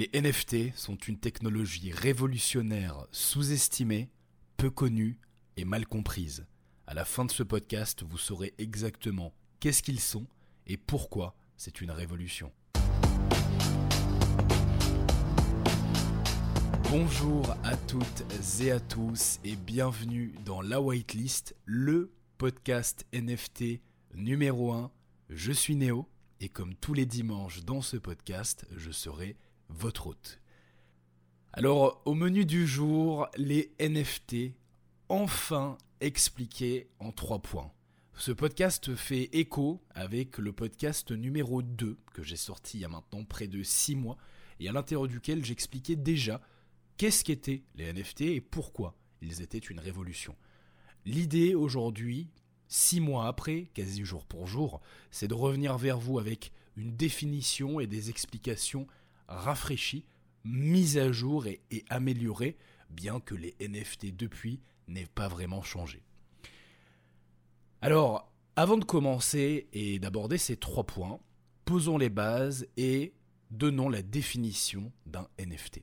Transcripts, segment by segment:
Les NFT sont une technologie révolutionnaire sous-estimée, peu connue et mal comprise. À la fin de ce podcast, vous saurez exactement qu'est-ce qu'ils sont et pourquoi c'est une révolution. Bonjour à toutes et à tous et bienvenue dans La Whitelist, le podcast NFT numéro 1. Je suis Néo et comme tous les dimanches dans ce podcast, je serai votre hôte. Alors, au menu du jour, les NFT, enfin expliqués en trois points. Ce podcast fait écho avec le podcast numéro 2 que j'ai sorti il y a maintenant près de 6 mois et à l'intérieur duquel j'expliquais déjà qu'est-ce qu'étaient les NFT et pourquoi ils étaient une révolution. L'idée aujourd'hui, 6 mois après, quasi jour pour jour, c'est de revenir vers vous avec une définition et des explications rafraîchi, mis à jour et, amélioré, bien que les NFT depuis n'aient pas vraiment changé. Alors, avant de commencer et d'aborder ces trois points, posons les bases et donnons la définition d'un NFT.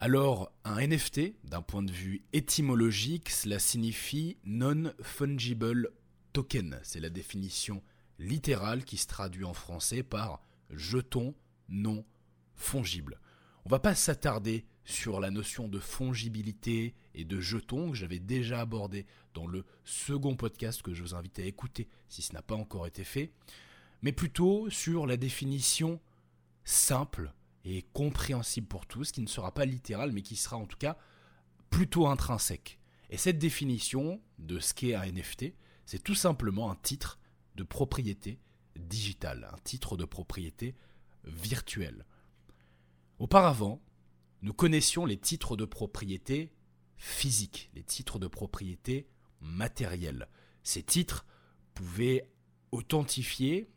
Alors, un NFT, d'un point de vue étymologique, cela signifie Non-Fungible Token. C'est la définition littérale qui se traduit en français par jeton non fongible. On va pas s'attarder sur la notion de fongibilité et de jetons que j'avais déjà abordé dans le second podcast que je vous invite à écouter si ce n'a pas encore été fait, mais plutôt sur la définition simple et compréhensible pour tous, qui ne sera pas littérale mais qui sera en tout cas plutôt intrinsèque. Et cette définition de ce qu'est un NFT, c'est tout simplement un titre de propriété digitale, un titre de propriété virtuelle. Auparavant, nous connaissions les titres de propriété physiques, les titres de propriété matériels. Ces titres pouvaient authentifier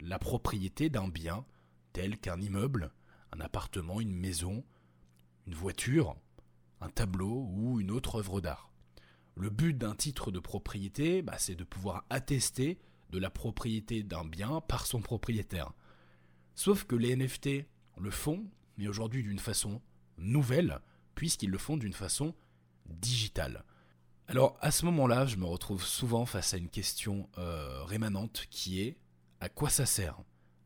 la propriété d'un bien tel qu'un immeuble, un appartement, une maison, une voiture, un tableau ou une autre œuvre d'art. Le but d'un titre de propriété, bah, c'est de pouvoir attester de la propriété d'un bien par son propriétaire. Sauf que les NFT le font mais aujourd'hui d'une façon nouvelle, puisqu'ils le font d'une façon digitale. Alors à ce moment-là, je me retrouve souvent face à une question euh, rémanente qui est à quoi ça sert?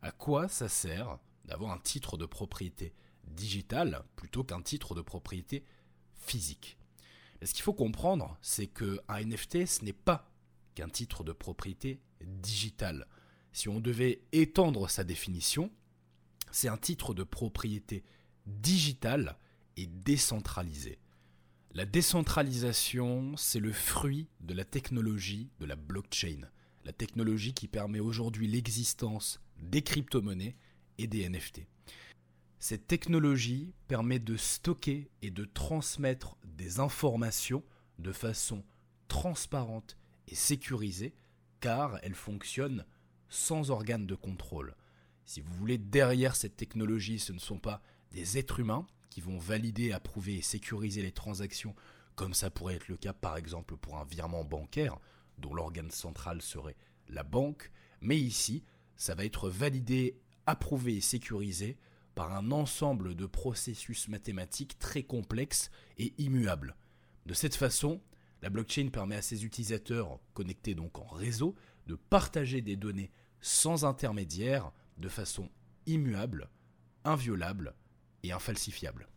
À quoi ça sert d'avoir un titre de propriété digitale plutôt qu'un titre de propriété physique? Ce qu'il faut comprendre, c'est qu'un NFT, ce n'est pas qu'un titre de propriété digitale. Si on devait étendre sa définition, c'est un titre de propriété digitale et décentralisé. La décentralisation, c'est le fruit de la technologie de la blockchain, la technologie qui permet aujourd'hui l'existence des crypto-monnaies et des NFT. Cette technologie permet de stocker et de transmettre des informations de façon transparente et sécurisée car elle fonctionne sans organe de contrôle. Si vous voulez, derrière cette technologie, ce ne sont pas des êtres humains qui vont valider, approuver et sécuriser les transactions, comme ça pourrait être le cas par exemple pour un virement bancaire, dont l'organe central serait la banque, mais ici, ça va être validé, approuvé et sécurisé par un ensemble de processus mathématiques très complexes et immuables. De cette façon, la blockchain permet à ses utilisateurs, connectés donc en réseau, de partager des données sans intermédiaire de façon immuable, inviolable et infalsifiable.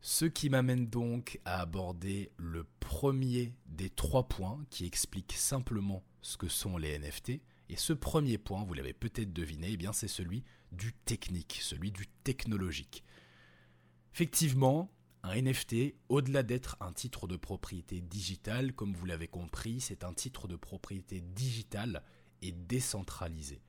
Ce qui m'amène donc à aborder le premier des trois points qui expliquent simplement ce que sont les NFT. Et ce premier point, vous l'avez peut-être deviné, eh bien c'est celui du technique, celui du technologique. Effectivement, un NFT, au-delà d'être un titre de propriété digitale, comme vous l'avez compris, c'est un titre de propriété digitale et décentralisé.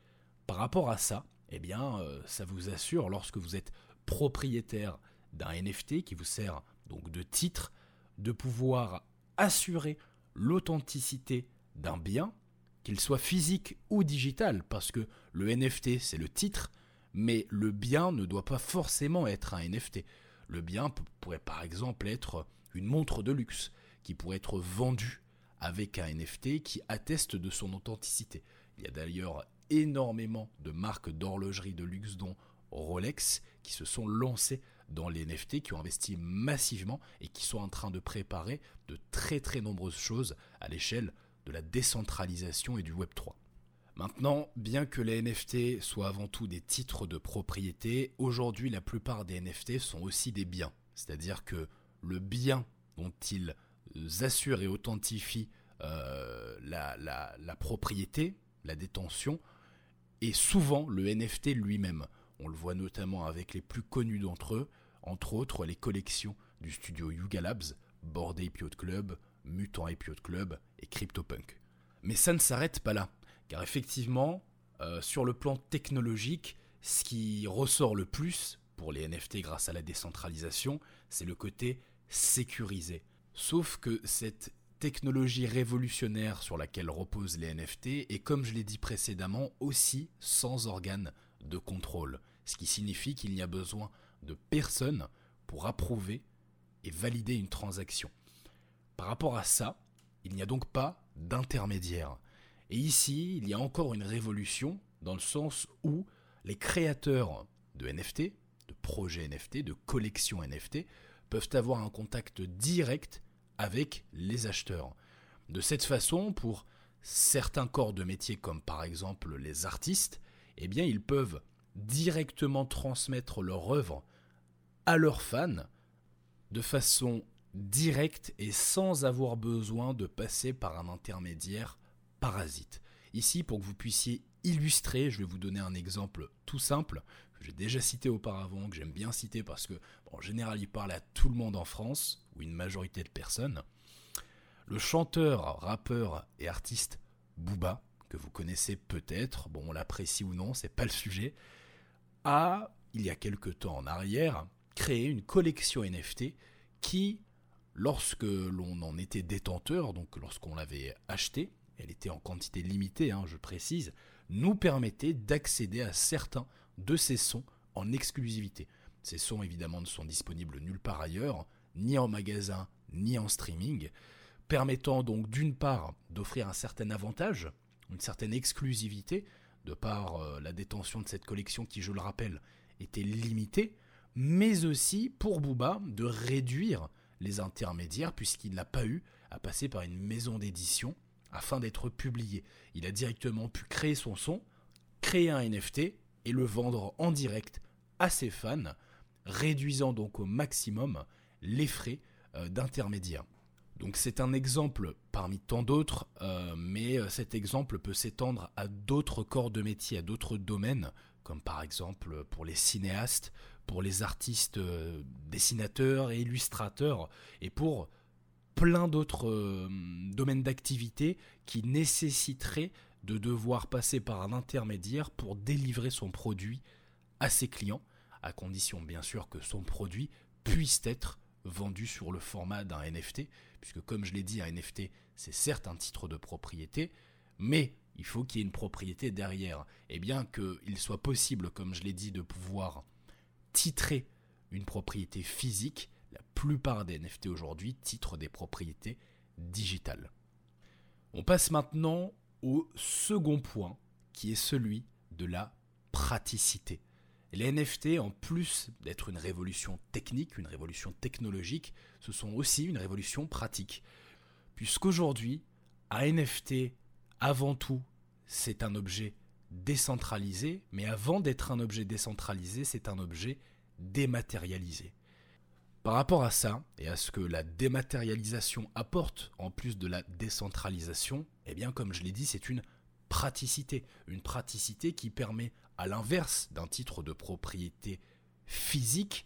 Par rapport à ça, eh bien, euh, ça vous assure, lorsque vous êtes propriétaire d'un NFT qui vous sert donc de titre, de pouvoir assurer l'authenticité d'un bien, qu'il soit physique ou digital, parce que le NFT c'est le titre, mais le bien ne doit pas forcément être un NFT. Le bien pourrait par exemple être une montre de luxe, qui pourrait être vendue avec un NFT qui atteste de son authenticité. Il y a d'ailleurs énormément de marques d'horlogerie de luxe, dont Rolex, qui se sont lancées dans les NFT, qui ont investi massivement et qui sont en train de préparer de très très nombreuses choses à l'échelle de la décentralisation et du Web 3. Maintenant, bien que les NFT soient avant tout des titres de propriété, aujourd'hui la plupart des NFT sont aussi des biens. C'est-à-dire que le bien dont ils assurent et authentifient euh, la, la propriété, la détention, est souvent le NFT lui-même. On le voit notamment avec les plus connus d'entre eux, entre autres les collections du studio Yuga Labs, Bored Ape Club, Mutant Ape Club et CryptoPunk. Mais ça ne s'arrête pas là, car effectivement, euh, sur le plan technologique, ce qui ressort le plus pour les NFT grâce à la décentralisation, c'est le côté sécurisé. Sauf que cette technologie révolutionnaire sur laquelle reposent les NFT est, comme je l'ai dit précédemment, aussi sans organe de contrôle, ce qui signifie qu'il n'y a besoin de personne pour approuver et valider une transaction. Par rapport à ça, il n'y a donc pas d'intermédiaire. Et ici, il y a encore une révolution dans le sens où les créateurs de NFT, de projets NFT, de collections NFT, peuvent avoir un contact direct avec les acheteurs. De cette façon, pour certains corps de métier comme par exemple les artistes, eh bien ils peuvent directement transmettre leur œuvre à leurs fans de façon directe et sans avoir besoin de passer par un intermédiaire parasite. Ici, pour que vous puissiez illustrer, je vais vous donner un exemple tout simple que j'ai déjà cité auparavant, que j'aime bien citer parce que en général il parle à tout le monde en France, ou une majorité de personnes. Le chanteur, rappeur et artiste Booba, que vous connaissez peut-être, bon on l'apprécie ou non, c'est pas le sujet, a, il y a quelque temps en arrière, créé une collection NFT qui, lorsque l'on en était détenteur, donc lorsqu'on l'avait acheté, elle était en quantité limitée, hein, je précise, nous permettait d'accéder à certains de ces sons en exclusivité. Ces sons évidemment ne sont disponibles nulle part ailleurs, ni en magasin, ni en streaming, permettant donc d'une part d'offrir un certain avantage, une certaine exclusivité, de par euh, la détention de cette collection qui, je le rappelle, était limitée, mais aussi pour Booba de réduire les intermédiaires puisqu'il n'a pas eu à passer par une maison d'édition afin d'être publié. Il a directement pu créer son son, créer un NFT et le vendre en direct à ses fans, réduisant donc au maximum les frais euh, d'intermédiaire. Donc c'est un exemple parmi tant d'autres, euh, mais euh, cet exemple peut s'étendre à d'autres corps de métier, à d'autres domaines, comme par exemple pour les cinéastes, pour les artistes dessinateurs et illustrateurs, et pour plein d'autres domaines d'activité qui nécessiteraient de devoir passer par un intermédiaire pour délivrer son produit à ses clients, à condition bien sûr que son produit puisse être vendu sur le format d'un NFT, puisque comme je l'ai dit, un NFT, c'est certes un titre de propriété, mais il faut qu'il y ait une propriété derrière. Et bien qu'il soit possible, comme je l'ai dit, de pouvoir titrer une propriété physique, la plupart des NFT aujourd'hui titrent des propriétés digitales. On passe maintenant au second point, qui est celui de la praticité. Les NFT, en plus d'être une révolution technique, une révolution technologique, ce sont aussi une révolution pratique. Puisqu'aujourd'hui, un NFT, avant tout, c'est un objet décentralisé, mais avant d'être un objet décentralisé, c'est un objet dématérialisé. Par rapport à ça, et à ce que la dématérialisation apporte en plus de la décentralisation, eh bien comme je l'ai dit, c'est une praticité. Une praticité qui permet, à l'inverse d'un titre de propriété physique,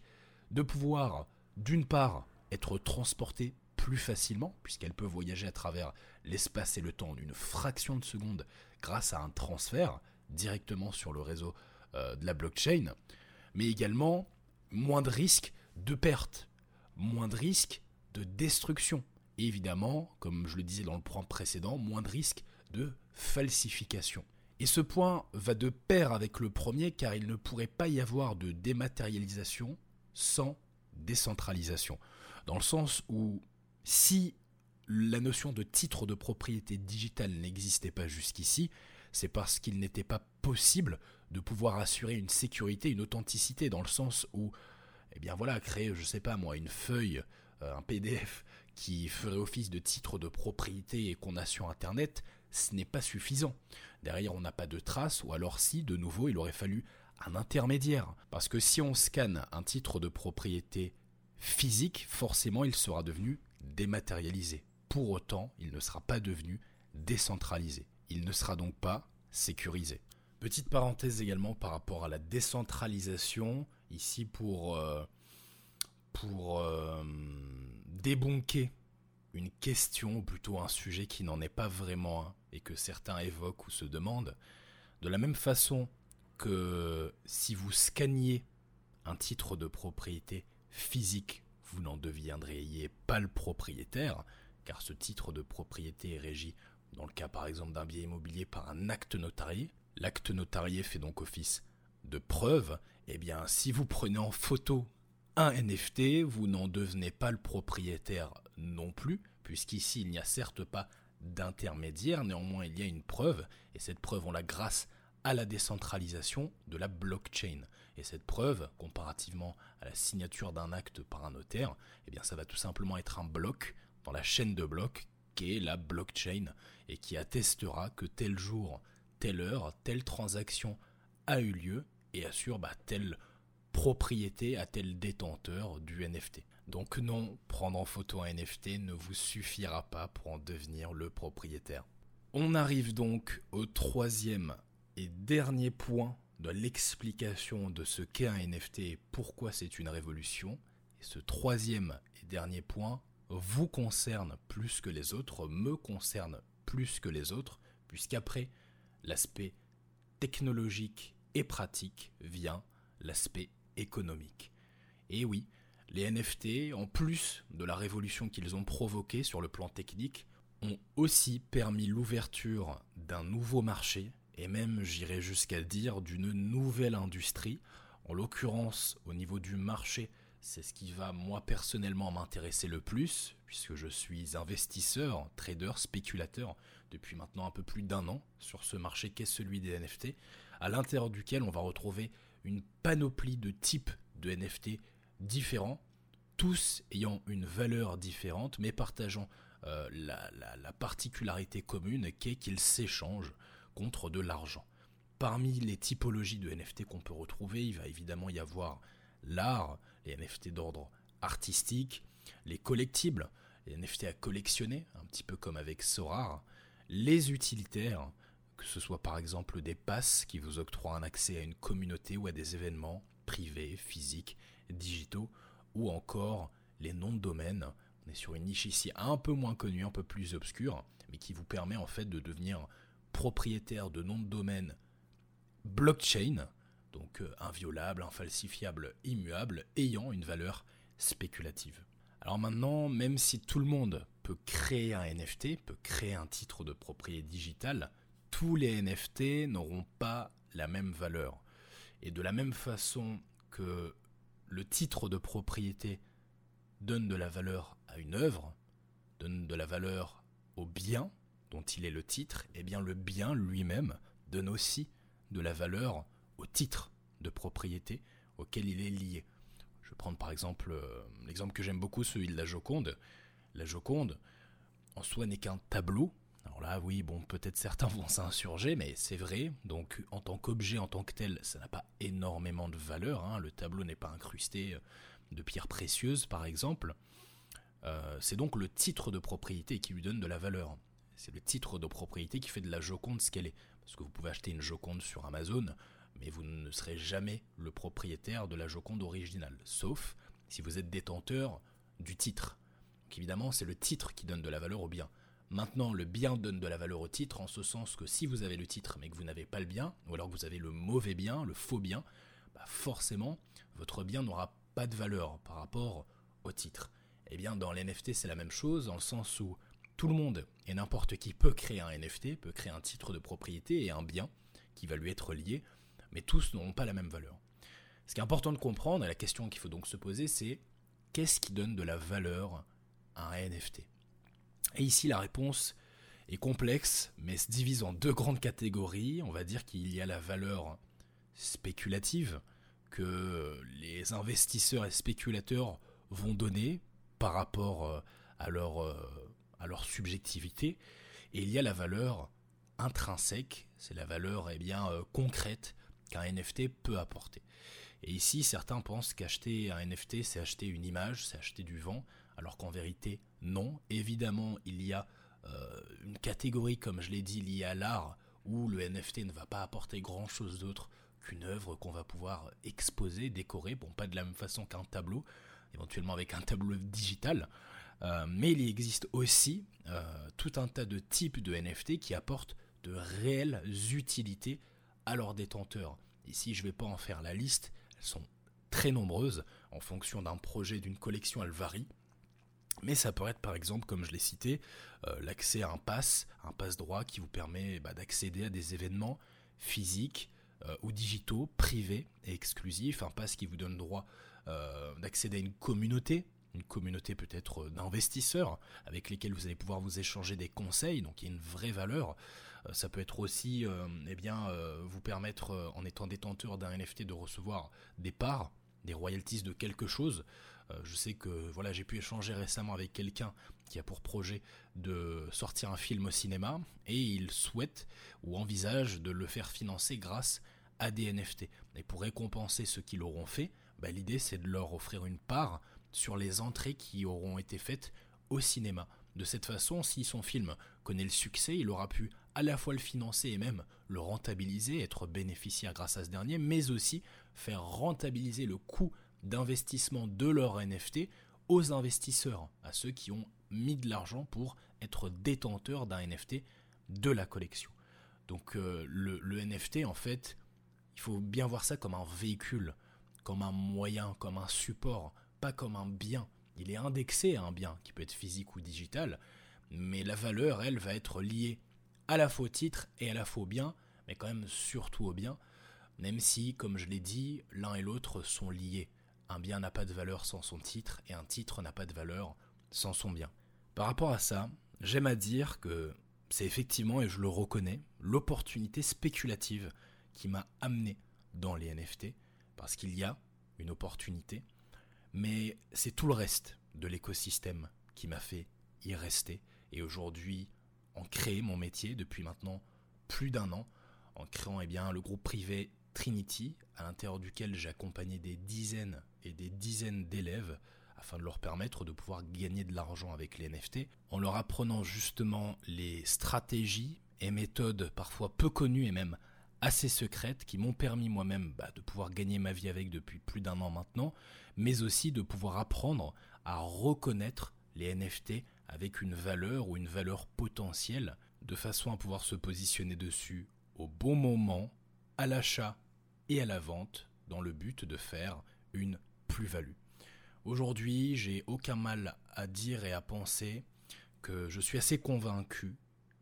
de pouvoir, d'une part, être transporté plus facilement, puisqu'elle peut voyager à travers l'espace et le temps en une fraction de seconde grâce à un transfert directement sur le réseau euh, de la blockchain, mais également moins de risques de perte, moins de risques de destruction. Et évidemment, comme je le disais dans le point précédent, moins de risques de falsification. Et ce point va de pair avec le premier car il ne pourrait pas y avoir de dématérialisation sans décentralisation. Dans le sens où si la notion de titre de propriété digitale n'existait pas jusqu'ici, c'est parce qu'il n'était pas possible de pouvoir assurer une sécurité, une authenticité, dans le sens où eh bien voilà, créer, je sais pas moi, une feuille, euh, un PDF qui ferait office de titre de propriété et qu'on a sur Internet, ce n'est pas suffisant. Derrière, on n'a pas de traces, ou alors si, de nouveau, il aurait fallu un intermédiaire. Parce que si on scanne un titre de propriété physique, forcément, il sera devenu dématérialisé. Pour autant, il ne sera pas devenu décentralisé. Il ne sera donc pas sécurisé. Petite parenthèse également par rapport à la décentralisation, ici pour, euh, euh, débonquer une question, ou plutôt un sujet qui n'en est pas vraiment un, et que certains évoquent ou se demandent. De la même façon que si vous scanniez un titre de propriété physique, vous n'en deviendriez pas le propriétaire, car ce titre de propriété est régi, dans le cas par exemple d'un bien immobilier, par un acte notarié. L'acte notarié fait donc office de preuve. Eh bien, si vous prenez en photo un NFT, vous n'en devenez pas le propriétaire non plus, puisqu'ici il n'y a certes pas d'intermédiaire, néanmoins il y a une preuve, et cette preuve on la grâce à la décentralisation de la blockchain. Et cette preuve, comparativement à la signature d'un acte par un notaire, eh bien ça va tout simplement être un bloc dans la chaîne de blocs qui est la blockchain et qui attestera que tel jour, telle heure, telle transaction a eu lieu et assure bah, telle propriété à tel détenteur du NFT. Donc non, prendre en photo un NFT ne vous suffira pas pour en devenir le propriétaire. On arrive donc au troisième et dernier point de l'explication de ce qu'est un NFT et pourquoi c'est une révolution. Et ce troisième et dernier point vous concerne plus que les autres, me concerne plus que les autres, puisqu'après l'aspect technologique et pratique vient l'aspect économique. Et oui, les NFT, en plus de la révolution qu'ils ont provoquée sur le plan technique, ont aussi permis l'ouverture d'un nouveau marché, et même j'irais jusqu'à dire d'une nouvelle industrie, en l'occurrence au niveau du marché c'est ce qui va moi personnellement m'intéresser le plus, puisque je suis investisseur, trader, spéculateur depuis maintenant un peu plus d'un an sur ce marché qu'est celui des NFT, à l'intérieur duquel on va retrouver une panoplie de types de NFT différents, tous ayant une valeur différente, mais partageant euh, la, la particularité commune qu'est qu'ils s'échangent contre de l'argent. Parmi les typologies de NFT qu'on peut retrouver, il va évidemment y avoir l'art, les NFT d'ordre artistique, les collectibles, les NFT à collectionner, un petit peu comme avec Sorar, les utilitaires, que ce soit par exemple des passes qui vous octroient un accès à une communauté ou à des événements privés, physiques, digitaux, ou encore les noms de domaine. On est sur une niche ici un peu moins connue, un peu plus obscure, mais qui vous permet en fait de devenir propriétaire de noms de domaine blockchain, donc euh, inviolable, infalsifiable, immuable, ayant une valeur spéculative. Alors maintenant, même si tout le monde peut créer un NFT, peut créer un titre de propriété digitale, tous les NFT n'auront pas la même valeur. Et de la même façon que le titre de propriété donne de la valeur à une œuvre, donne de la valeur au bien dont il est le titre, et eh bien le bien lui-même donne aussi de la valeur au titre de propriété auquel il est lié. Je vais prendre par exemple euh, l'exemple que j'aime beaucoup, celui de la Joconde. La Joconde, en soi, n'est qu'un tableau. Alors là, oui, bon, peut-être certains vont s'insurger, mais c'est vrai. Donc, en tant qu'objet, en tant que tel, ça n'a pas énormément de valeur. Hein. Le tableau n'est pas incrusté euh, de pierres précieuses, par exemple. Euh, c'est donc le titre de propriété qui lui donne de la valeur. C'est le titre de propriété qui fait de la Joconde ce qu'elle est. Parce que vous pouvez acheter une Joconde sur Amazon, mais vous ne serez jamais le propriétaire de la Joconde originale, sauf si vous êtes détenteur du titre. Évidemment, c'est le titre qui donne de la valeur au bien. Maintenant, le bien donne de la valeur au titre en ce sens que si vous avez le titre mais que vous n'avez pas le bien, ou alors que vous avez le mauvais bien, le faux bien, bah forcément, votre bien n'aura pas de valeur par rapport au titre. Eh bien, dans l'NFT, c'est la même chose, dans le sens où tout le monde et n'importe qui peut créer un NFT, peut créer un titre de propriété et un bien qui va lui être lié, mais tous n'auront pas la même valeur. Ce qui est important de comprendre, et la question qu'il faut donc se poser, c'est qu'est-ce qui donne de la valeur à un NFT Et ici, la réponse est complexe, mais se divise en deux grandes catégories. On va dire qu'il y a la valeur spéculative, que les investisseurs et spéculateurs vont donner par rapport euh, à leur, euh, à leur subjectivité. Et il y a la valeur intrinsèque, c'est la valeur eh bien, euh, concrète qu'un NFT peut apporter. Et ici, certains pensent qu'acheter un NFT, c'est acheter une image, c'est acheter du vent, alors qu'en vérité, non. Évidemment, il y a une catégorie, comme je l'ai dit, liée à l'art, où le NFT ne va pas apporter grand-chose d'autre qu'une œuvre qu'on va pouvoir exposer, décorer, bon pas de la même façon qu'un tableau, éventuellement avec un tableau digital, euh, mais il existe aussi euh, tout un tas de types de NFT qui apportent de réelles utilités à leurs détenteurs. Ici, je ne vais pas en faire la liste, sont très nombreuses, en fonction d'un projet, d'une collection, elles varient. Mais ça peut être par exemple, comme je l'ai cité, euh, l'accès à un pass, un pass droit qui vous permet bah, d'accéder à des événements physiques euh, ou digitaux, privés et exclusifs, un pass qui vous donne droit euh, d'accéder à une communauté, une communauté peut-être d'investisseurs avec lesquels vous allez pouvoir vous échanger des conseils, donc il y a une vraie valeur. ça peut être aussi eh bien, vous permettre, en étant détenteur d'un NFT, de recevoir des parts, des royalties de quelque chose. Euh, je sais que voilà, j'ai pu échanger récemment avec quelqu'un qui a pour projet de sortir un film au cinéma et il souhaite ou envisage de le faire financer grâce à des NFT. Et pour récompenser ceux qui l'auront fait, bah, l'idée c'est de leur offrir une part sur les entrées qui auront été faites au cinéma. De cette façon, si son film connaît le succès, il aura pu à la fois le financer et même le rentabiliser, être bénéficiaire grâce à ce dernier, mais aussi faire rentabiliser le coût d'investissement de leur NFT aux investisseurs, à ceux qui ont mis de l'argent pour être détenteurs d'un NFT de la collection. Donc euh, le, NFT, en fait, il faut bien voir ça comme un véhicule, comme un moyen, comme un support, pas comme un bien. Il est indexé à un bien qui peut être physique ou digital, mais la valeur, elle, va être liée à la fois au titre et à la fois au bien, mais quand même surtout au bien, même si, comme je l'ai dit, l'un et l'autre sont liés. Un bien n'a pas de valeur sans son titre et un titre n'a pas de valeur sans son bien. Par rapport à ça, j'aime à dire que c'est effectivement, et je le reconnais, l'opportunité spéculative qui m'a amené dans les NFT, parce qu'il y a une opportunité, mais c'est tout le reste de l'écosystème qui m'a fait y rester. Et aujourd'hui en créer mon métier depuis maintenant plus d'un an, en créant eh bien, le groupe privé Trinity, à l'intérieur duquel j'ai accompagné des dizaines et des dizaines d'élèves afin de leur permettre de pouvoir gagner de l'argent avec les NFT, en leur apprenant justement les stratégies et méthodes parfois peu connues et même assez secrètes qui m'ont permis moi-même bah, de pouvoir gagner ma vie avec depuis plus d'un an maintenant, mais aussi de pouvoir apprendre à reconnaître les NFT avec une valeur ou une valeur potentielle, de façon à pouvoir se positionner dessus au bon moment, à l'achat et à la vente dans le but de faire une plus-value. Aujourd'hui, j'ai aucun mal à dire et à penser que je suis assez convaincu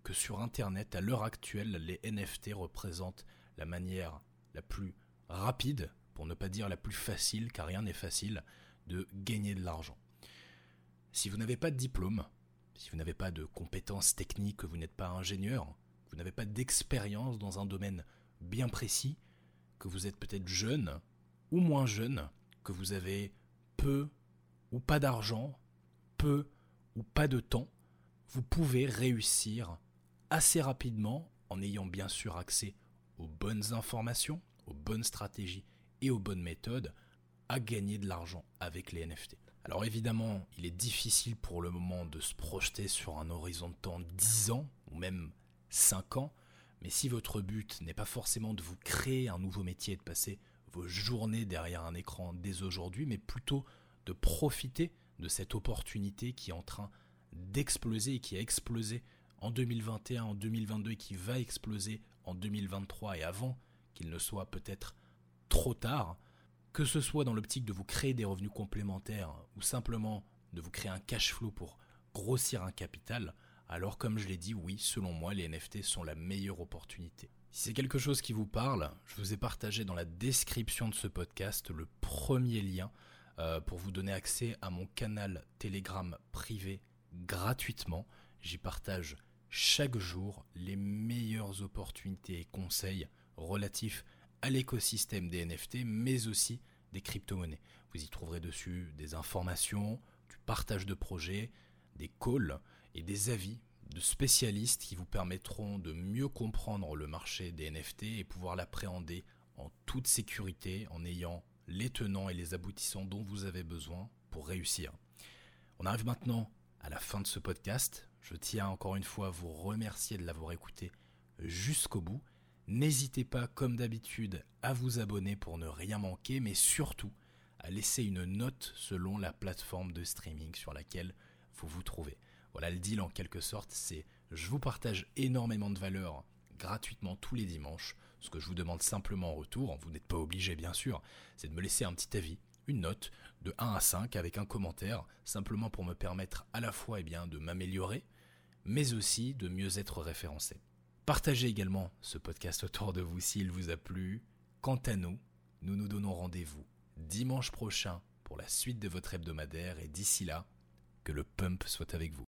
que sur Internet, à l'heure actuelle, les NFT représentent la manière la plus rapide, pour ne pas dire la plus facile, car rien n'est facile, de gagner de l'argent. Si vous n'avez pas de diplôme, si vous n'avez pas de compétences techniques, que vous n'êtes pas ingénieur, vous n'avez pas d'expérience dans un domaine bien précis, que vous êtes peut-être jeune ou moins jeune, que vous avez peu ou pas d'argent, peu ou pas de temps, vous pouvez réussir assez rapidement en ayant bien sûr accès aux bonnes informations, aux bonnes stratégies et aux bonnes méthodes à gagner de l'argent avec les NFT. Alors évidemment, il est difficile pour le moment de se projeter sur un horizon de temps 10 ans ou même 5 ans, mais si votre but n'est pas forcément de vous créer un nouveau métier et de passer vos journées derrière un écran dès aujourd'hui, mais plutôt de profiter de cette opportunité qui est en train d'exploser et qui a explosé en 2021, en 2022 et qui va exploser en 2023 et avant qu'il ne soit peut-être trop tard, que ce soit dans l'optique de vous créer des revenus complémentaires ou simplement de vous créer un cash flow pour grossir un capital, alors comme je l'ai dit, oui, selon moi, les NFT sont la meilleure opportunité. Si c'est quelque chose qui vous parle, je vous ai partagé dans la description de ce podcast le premier lien euh, pour vous donner accès à mon canal Telegram privé gratuitement. J'y partage chaque jour les meilleures opportunités et conseils relatifs à l'écosystème des NFT, mais aussi des crypto-monnaies. Vous y trouverez dessus des informations, du partage de projets, des calls et des avis de spécialistes qui vous permettront de mieux comprendre le marché des NFT et pouvoir l'appréhender en toute sécurité en ayant les tenants et les aboutissants dont vous avez besoin pour réussir. On arrive maintenant à la fin de ce podcast. Je tiens encore une fois à vous remercier de l'avoir écouté jusqu'au bout. N'hésitez pas, comme d'habitude, à vous abonner pour ne rien manquer, mais surtout à laisser une note selon la plateforme de streaming sur laquelle vous vous trouvez. Voilà le deal en quelque sorte, c'est je vous partage énormément de valeur gratuitement tous les dimanches. Ce que je vous demande simplement en retour, vous n'êtes pas obligé bien sûr, c'est de me laisser un petit avis, une note de 1 à 5 avec un commentaire, simplement pour me permettre à la fois eh bien, de m'améliorer, mais aussi de mieux être référencé. Partagez également ce podcast autour de vous s'il vous a plu. Quant à nous, nous nous donnons rendez-vous dimanche prochain pour la suite de votre hebdomadaire et d'ici là, que le pump soit avec vous.